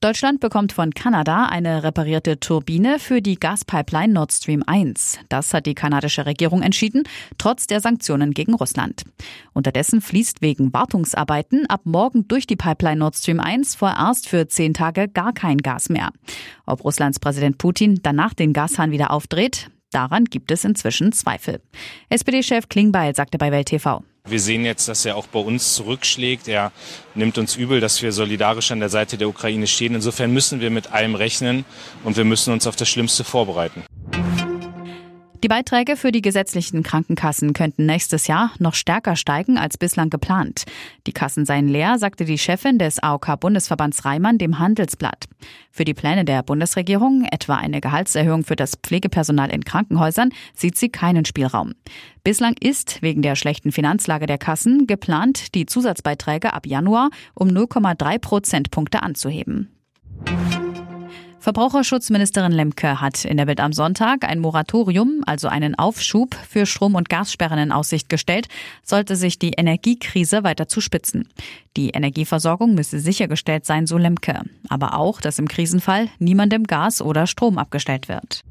Deutschland bekommt von Kanada eine reparierte Turbine für die Gaspipeline Nord Stream 1. Das hat die kanadische Regierung entschieden, trotz der Sanktionen gegen Russland. Unterdessen fließt wegen Wartungsarbeiten ab morgen durch die Pipeline Nord Stream 1 vorerst für zehn Tage gar kein Gas mehr. Ob Russlands Präsident Putin danach den Gashahn wieder aufdreht, daran gibt es inzwischen Zweifel. SPD-Chef Klingbeil sagte bei Welt TV. Wir sehen jetzt, dass er auch bei uns zurückschlägt. Er nimmt uns übel, dass wir solidarisch an der Seite der Ukraine stehen. Insofern müssen wir mit allem rechnen und wir müssen uns auf das Schlimmste vorbereiten. Die Beiträge für die gesetzlichen Krankenkassen könnten nächstes Jahr noch stärker steigen als bislang geplant. Die Kassen seien leer, sagte die Chefin des AOK-Bundesverbands Reimann dem Handelsblatt. Für die Pläne der Bundesregierung, etwa eine Gehaltserhöhung für das Pflegepersonal in Krankenhäusern, sieht sie keinen Spielraum. Bislang ist wegen der schlechten Finanzlage der Kassen geplant, die Zusatzbeiträge ab Januar um 0,3 Prozentpunkte anzuheben. Verbraucherschutzministerin Lemke hat in der Bild am Sonntag ein Moratorium, also einen Aufschub für Strom- und Gassperren in Aussicht gestellt, sollte sich die Energiekrise weiter zuspitzen. Die Energieversorgung müsse sichergestellt sein, so Lemke. Aber auch, dass im Krisenfall niemandem Gas oder Strom abgestellt wird.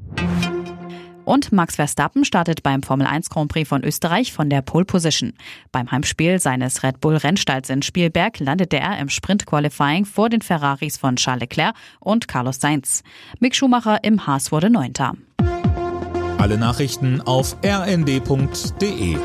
Und Max Verstappen startet beim Formel 1 Grand Prix von Österreich von der Pole Position. Beim Heimspiel seines Red Bull Rennstalls in Spielberg landete er im Sprint Qualifying vor den Ferraris von Charles Leclerc und Carlos Sainz. Mick Schumacher im Haas wurde Neunter. Alle Nachrichten auf rnd.de